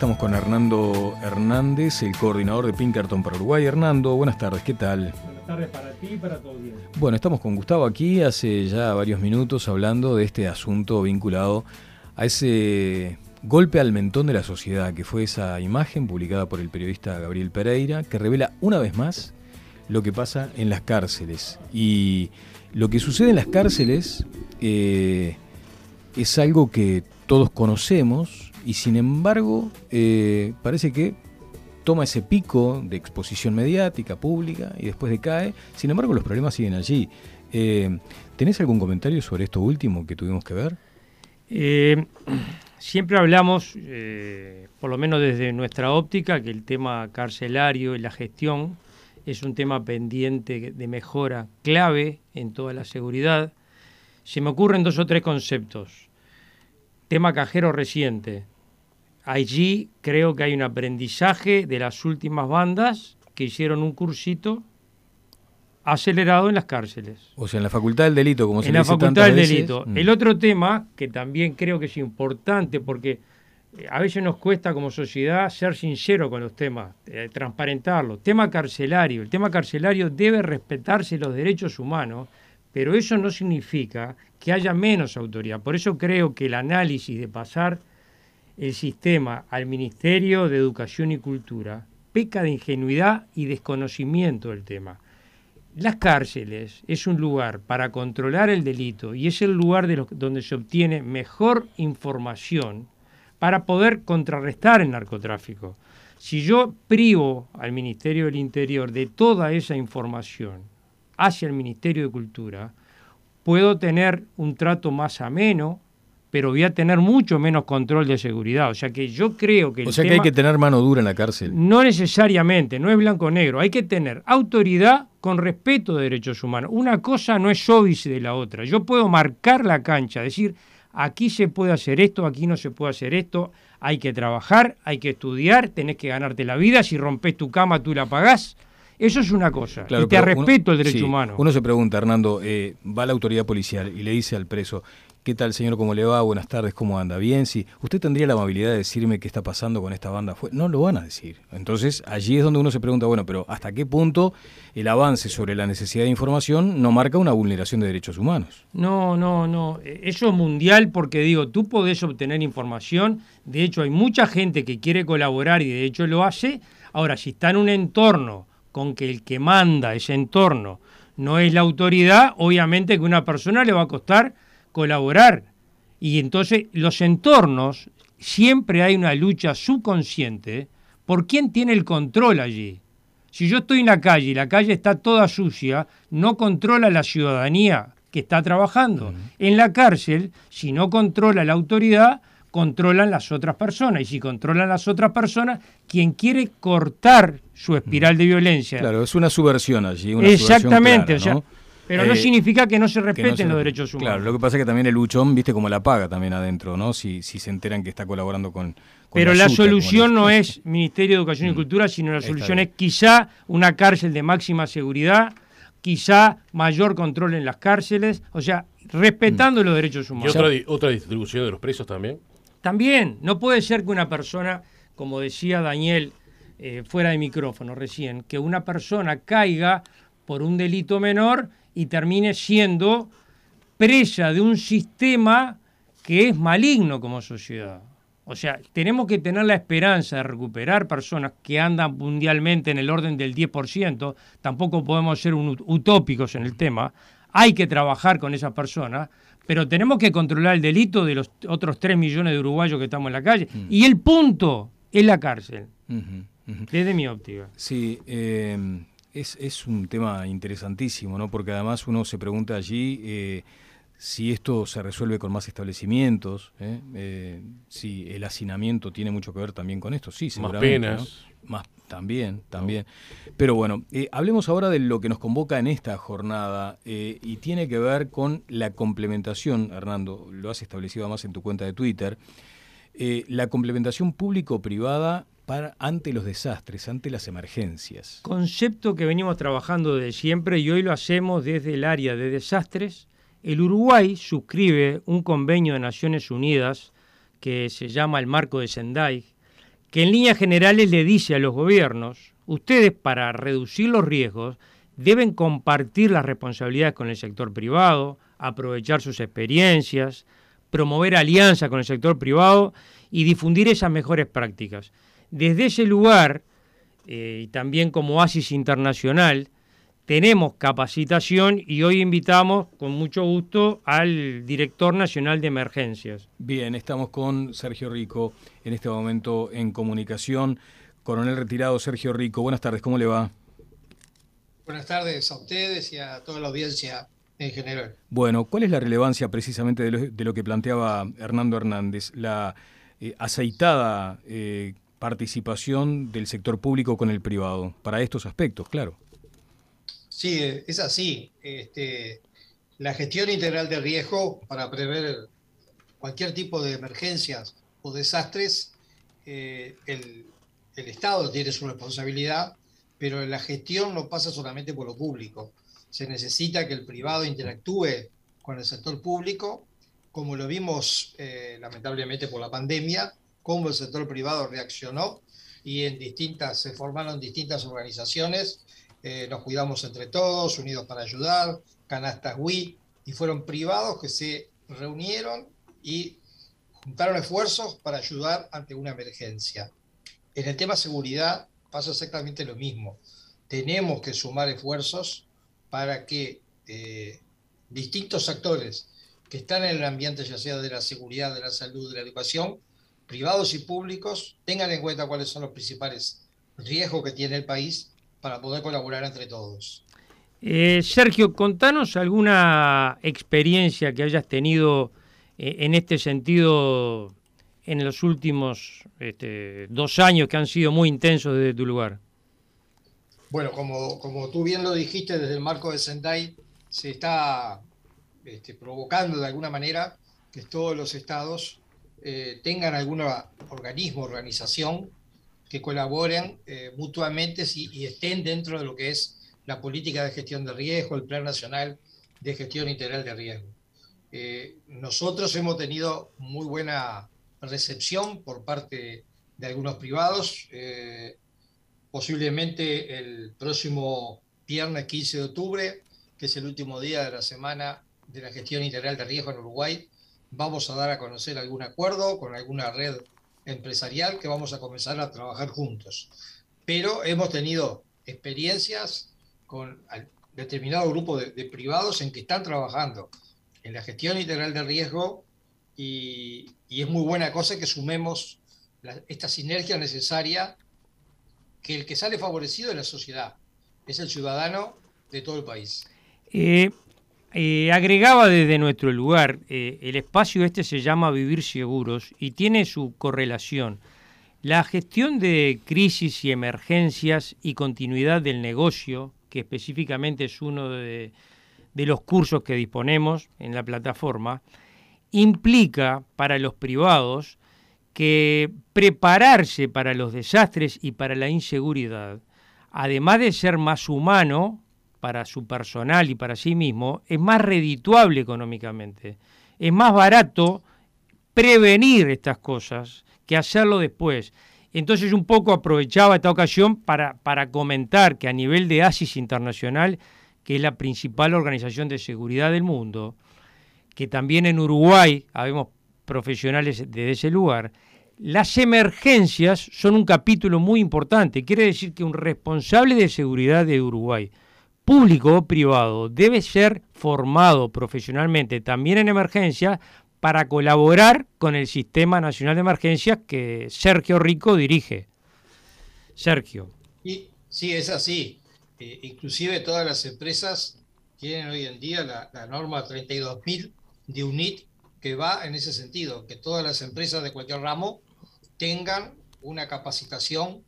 estamos con Hernando Hernández, el coordinador de Pinkerton para Uruguay. Hernando, buenas tardes, ¿qué tal? Buenas tardes para ti y para todo bien. Bueno, estamos con Gustavo aquí hace ya varios minutos hablando de este asunto vinculado a ese golpe al mentón de la sociedad, que fue esa imagen publicada por el periodista Gabriel Pereira, que revela una vez más lo que pasa en las cárceles. Y lo que sucede en las cárceles eh, es algo que todos conocemos, y sin embargo eh, parece que toma ese pico de exposición mediática, pública, y después decae. Sin embargo, los problemas siguen allí. Eh, ¿Tenés algún comentario sobre esto último que tuvimos que ver? Eh, siempre hablamos, por lo menos desde nuestra óptica, que el tema carcelario y la gestión es un tema pendiente de mejora clave en toda la seguridad. Se me ocurren dos o tres conceptos. Tema cajero reciente. Allí creo que hay un aprendizaje de las últimas bandas que hicieron un cursito acelerado en las cárceles. O sea, en la facultad del delito, como se En la facultad del delito. Mm. El otro tema, que también creo que es importante, porque eh, a veces nos cuesta como sociedad ser sincero con los temas, eh, transparentarlo. Tema carcelario. El tema carcelario debe respetarse los derechos humanos, pero eso no significa que haya menos autoridad. Por eso creo que el análisis de pasar el sistema al Ministerio de Educación y Cultura peca de ingenuidad y desconocimiento del tema. Las cárceles es un lugar para controlar el delito y es el lugar de donde se obtiene mejor información para poder contrarrestar el narcotráfico. Si yo privo al Ministerio del Interior de toda esa información hacia el Ministerio de Cultura, puedo tener un trato más ameno, pero voy a tener mucho menos control de seguridad. O sea que yo creo que... o sea que hay que tener mano dura en la cárcel. No necesariamente, no es blanco-negro. Hay que tener autoridad con respeto de derechos humanos. Una cosa no es óbice de la otra. Yo puedo marcar la cancha, decir, aquí se puede hacer esto, aquí no se puede hacer esto. Hay que trabajar, hay que estudiar, tenés que ganarte la vida. Si rompes tu cama, tú la pagás. Eso es una cosa. y te respeto el derecho humano. Uno se pregunta, Hernando, eh, va la autoridad policial y le dice al preso, ¿Qué tal, señor? ¿Cómo le va? Buenas tardes, ¿cómo anda? Bien, sí. ¿Usted tendría la amabilidad de decirme qué está pasando con esta banda? No lo van a decir. Entonces, allí es donde uno se pregunta, bueno, pero ¿hasta qué punto el avance sobre la necesidad de información no marca una vulneración de derechos humanos? No, no, no. Eso es mundial porque digo, tú podés obtener información. De hecho, hay mucha gente que quiere colaborar y de hecho lo hace. Ahora, si está en un entorno con que el que manda ese entorno no es la autoridad, obviamente que a una persona le va a costar colaborar. Y entonces los entornos, siempre hay una lucha subconsciente por quién tiene el control allí. Si yo estoy en la calle y la calle está toda sucia, no controla la ciudadanía que está trabajando. En la cárcel, si no controla la autoridad, controlan las otras personas. Y si controlan las otras personas, quien quiere cortar su espiral de violencia. Claro, es una subversión allí. Exactamente, o sea, pero no eh, significa que no se respeten los derechos humanos. Claro, lo que pasa es que también el luchón, viste cómo la paga también adentro, ¿no? Si, si se enteran que está colaborando con... Pero la, solución no es Ministerio de Educación y mm. Cultura, sino la solución es quizá una cárcel de máxima seguridad, quizá mayor control en las cárceles, o sea, respetando mm. los derechos humanos. ¿Y otra, otra distribución de los presos también? También, no puede ser que una persona, como decía Daniel eh, fuera de micrófono recién, que una persona caiga por un delito menor y termine siendo presa de un sistema que es maligno como sociedad. O sea, tenemos que tener la esperanza de recuperar personas que andan mundialmente en el orden del 10%, tampoco podemos ser utópicos en el tema, hay que trabajar con esas personas, pero tenemos que controlar el delito de los otros 3 millones de uruguayos que estamos en la calle. Mm. Y el punto es la cárcel, desde mi óptica. Sí, eh, es, un tema interesantísimo, ¿no? Porque además uno se pregunta allí eh, si esto se resuelve con más establecimientos, ¿eh? Eh, si el hacinamiento tiene mucho que ver también con esto, sí, seguramente. Más penas. Más, también, también. Pero bueno, hablemos ahora de lo que nos convoca en esta jornada y tiene que ver con la complementación, Hernando, lo has establecido además en tu cuenta de Twitter, la complementación público-privada ante los desastres, ante las emergencias. Concepto que venimos trabajando desde siempre y hoy lo hacemos desde el área de desastres. El Uruguay suscribe un convenio de Naciones Unidas que se llama el Marco de Sendai, que en líneas generales le dice a los gobiernos, ustedes para reducir los riesgos deben compartir las responsabilidades con el sector privado, aprovechar sus experiencias, promover alianza con el sector privado y difundir esas mejores prácticas. Desde ese lugar, eh, y también como ASIS Internacional, tenemos capacitación y hoy invitamos con mucho gusto al director nacional de emergencias. Bien, estamos con Sergio Rico en este momento en comunicación. Coronel retirado Sergio Rico, buenas tardes, ¿cómo le va? Buenas tardes a ustedes y a toda la audiencia en general. Bueno, ¿cuál es la relevancia precisamente de lo, que planteaba Hernando Hernández? La eh, aceitada eh, participación del sector público con el privado para estos aspectos, claro. Sí, es así. Este, la gestión integral de riesgo para prever cualquier tipo de emergencias o desastres, eh, el, el, Estado tiene su responsabilidad, pero la gestión no pasa solamente por lo público. Se necesita que el privado interactúe con el sector público, como lo vimos eh, lamentablemente por la pandemia, cómo el sector privado reaccionó y en distintas, se formaron distintas organizaciones eh, nos cuidamos entre todos, unidos para ayudar, canastas WI, y fueron privados que se reunieron y juntaron esfuerzos para ayudar ante una emergencia. En el tema seguridad pasa exactamente lo mismo. Tenemos que sumar esfuerzos para que eh, distintos actores que están en el ambiente, ya sea de la seguridad, de la salud, de la educación, privados y públicos, tengan en cuenta cuáles son los principales riesgos que tiene el país para poder colaborar entre todos. Eh, Sergio, contanos alguna experiencia que hayas tenido eh, en este sentido en los últimos este, dos años que han sido muy intensos desde tu lugar. Bueno, como, como tú bien lo dijiste, desde el marco de Sendai se está este, provocando de alguna manera que todos los estados eh, tengan algún organismo, organización que colaboren eh, mutuamente y, estén dentro de lo que es la política de gestión de riesgo, el Plan Nacional de Gestión Integral de Riesgo. Eh, nosotros hemos tenido muy buena recepción por parte de algunos privados. Posiblemente el próximo viernes 15 de octubre, que es el último día de la semana de la gestión integral de riesgo en Uruguay, vamos a dar a conocer algún acuerdo con alguna red empresarial que vamos a comenzar a trabajar juntos. Pero hemos tenido experiencias con determinado grupo de, privados en que están trabajando en la gestión integral de riesgo y, es muy buena cosa que sumemos esta sinergia necesaria que el que sale favorecido es la sociedad, es el ciudadano de todo el país. Eh, eh, agregaba desde nuestro lugar, eh, el espacio este se llama Vivir Seguros y tiene su correlación. La gestión de crisis y emergencias y continuidad del negocio, que específicamente es uno de, de los cursos que disponemos en la plataforma, implica para los privados que prepararse para los desastres y para la inseguridad, además de ser más humano, para su personal y para sí mismo, es más redituable económicamente. Es más barato prevenir estas cosas que hacerlo después. Entonces un poco aprovechaba esta ocasión para, para comentar que a nivel de ASIS Internacional, que es la principal organización de seguridad del mundo, que también en Uruguay habemos profesionales de ese lugar, las emergencias son un capítulo muy importante. Quiere decir que un responsable de seguridad de Uruguay, público o privado debe ser formado profesionalmente también en emergencia para colaborar con el Sistema Nacional de Emergencias que Sergio Rico dirige. Sergio. Y, sí, es así. Eh, inclusive todas las empresas tienen hoy en día la, la norma 32.000 de UNIT que va en ese sentido, que todas las empresas de cualquier ramo tengan una capacitación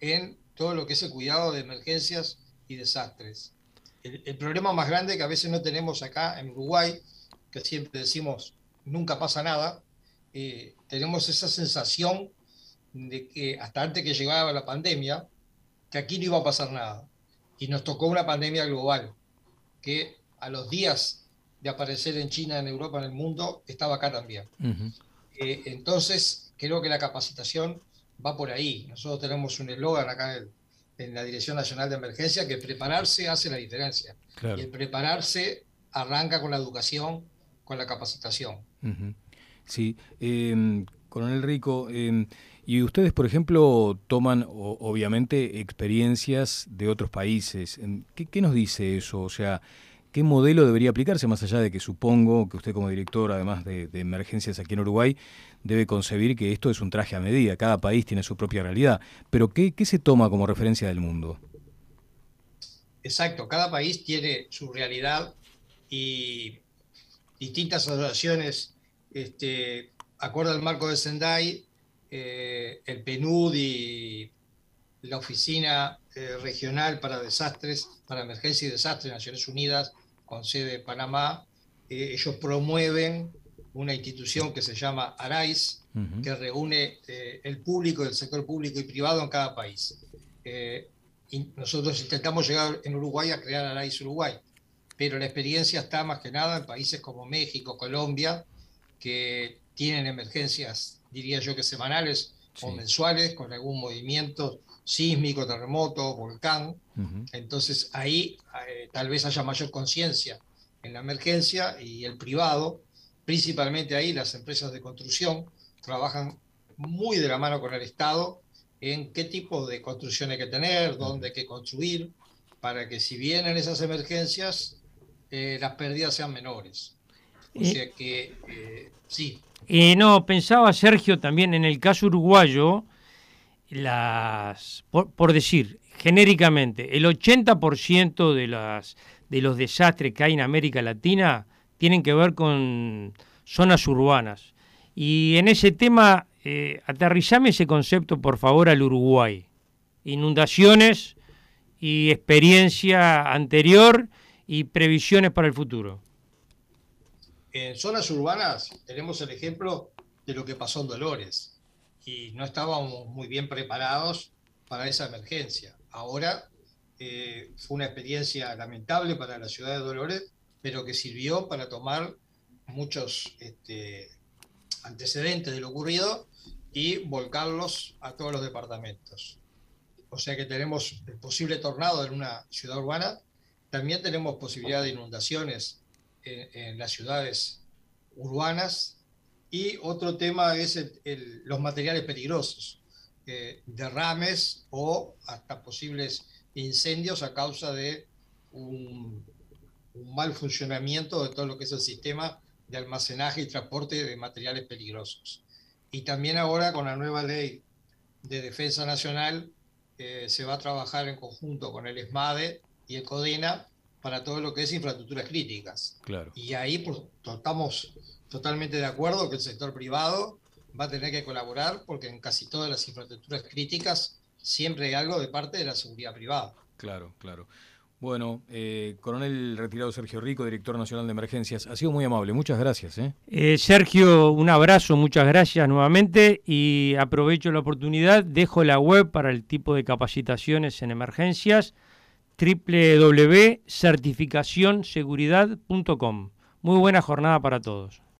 en todo lo que es el cuidado de emergencias y desastres el, problema más grande que a veces no tenemos acá en Uruguay, que siempre decimos nunca pasa nada, eh, tenemos esa sensación de que hasta antes que llegaba la pandemia, que aquí no iba a pasar nada. Y nos tocó una pandemia global, que a los días de aparecer en China, en Europa, en el mundo, estaba acá también. Eh, entonces, creo que la capacitación va por ahí. Nosotros tenemos un eslogan acá en, la Dirección Nacional de Emergencia que prepararse hace la diferencia. Y el prepararse arranca con la educación, con la capacitación. Sí, em, coronel Rico, em, y ustedes, por ejemplo, toman obviamente experiencias de otros países. Em, ¿Qué, ¿Qué, nos dice eso? O sea, ¿qué modelo debería aplicarse más allá de que supongo que usted como director, además de, emergencias aquí en Uruguay, debe concebir que esto es un traje a medida, cada país tiene su propia realidad, pero ¿qué, se toma como referencia del mundo? Exacto, cada país tiene su realidad y distintas asociaciones, este, acorde al marco de Sendai, eh, el PNUD y la Oficina eh, Regional para Desastres, para Emergencia y Desastres de Naciones Unidas, con sede en Panamá, eh, ellos promueven una institución que se llama ARAIS, que reúne el público, el sector público y privado en cada país. Y nosotros intentamos llegar en Uruguay a crear ARAIS Uruguay, pero la experiencia está más que nada en países como México, Colombia, que tienen emergencias, diría yo que semanales o mensuales, con algún movimiento sísmico, terremoto, volcán. Entonces ahí eh, tal vez haya mayor conciencia en la emergencia y el privado, principalmente ahí las empresas de construcción, trabajan muy de la mano con el Estado en qué tipo de construcción hay que tener, dónde hay que construir, para que si vienen esas emergencias, eh, las pérdidas sean menores. O sea que, eh, sí. Y no, pensaba Sergio también en el caso uruguayo, las, por, decir, genéricamente, el 80% de, las, de los desastres que hay en América Latina tienen que ver con zonas urbanas. Y en ese tema, eh, aterrizame ese concepto, por favor, al Uruguay. Inundaciones y experiencia anterior y previsiones para el futuro. En zonas urbanas tenemos el ejemplo de lo que pasó en Dolores y no estábamos muy bien preparados para esa emergencia. Ahora eh, fue una experiencia lamentable para la ciudad de Dolores, pero que sirvió para tomar muchos este, antecedentes de lo ocurrido y volcarlos a todos los departamentos. O sea que tenemos el posible tornado en una ciudad urbana, también tenemos posibilidad de inundaciones en, las ciudades urbanas. Y otro tema es los materiales peligrosos, eh, derrames o hasta posibles incendios a causa de un, mal funcionamiento de todo lo que es el sistema de almacenaje y transporte de materiales peligrosos. Y también ahora con la nueva ley de defensa nacional eh, se va a trabajar en conjunto con el ESMADE y el CODENA para todo lo que es infraestructuras críticas. Claro. Y ahí pues, estamos totalmente de acuerdo que el sector privado va a tener que colaborar porque en casi todas las infraestructuras críticas siempre hay algo de parte de la seguridad privada. Claro, claro. Bueno, eh, coronel retirado Sergio Rico, director nacional de emergencias, ha sido muy amable, muchas gracias. ¿eh? Eh, Sergio, un abrazo, muchas gracias nuevamente y aprovecho la oportunidad, dejo la web para el tipo de capacitaciones en emergencias www.certificacionseguridad.com. Muy buena jornada para todos.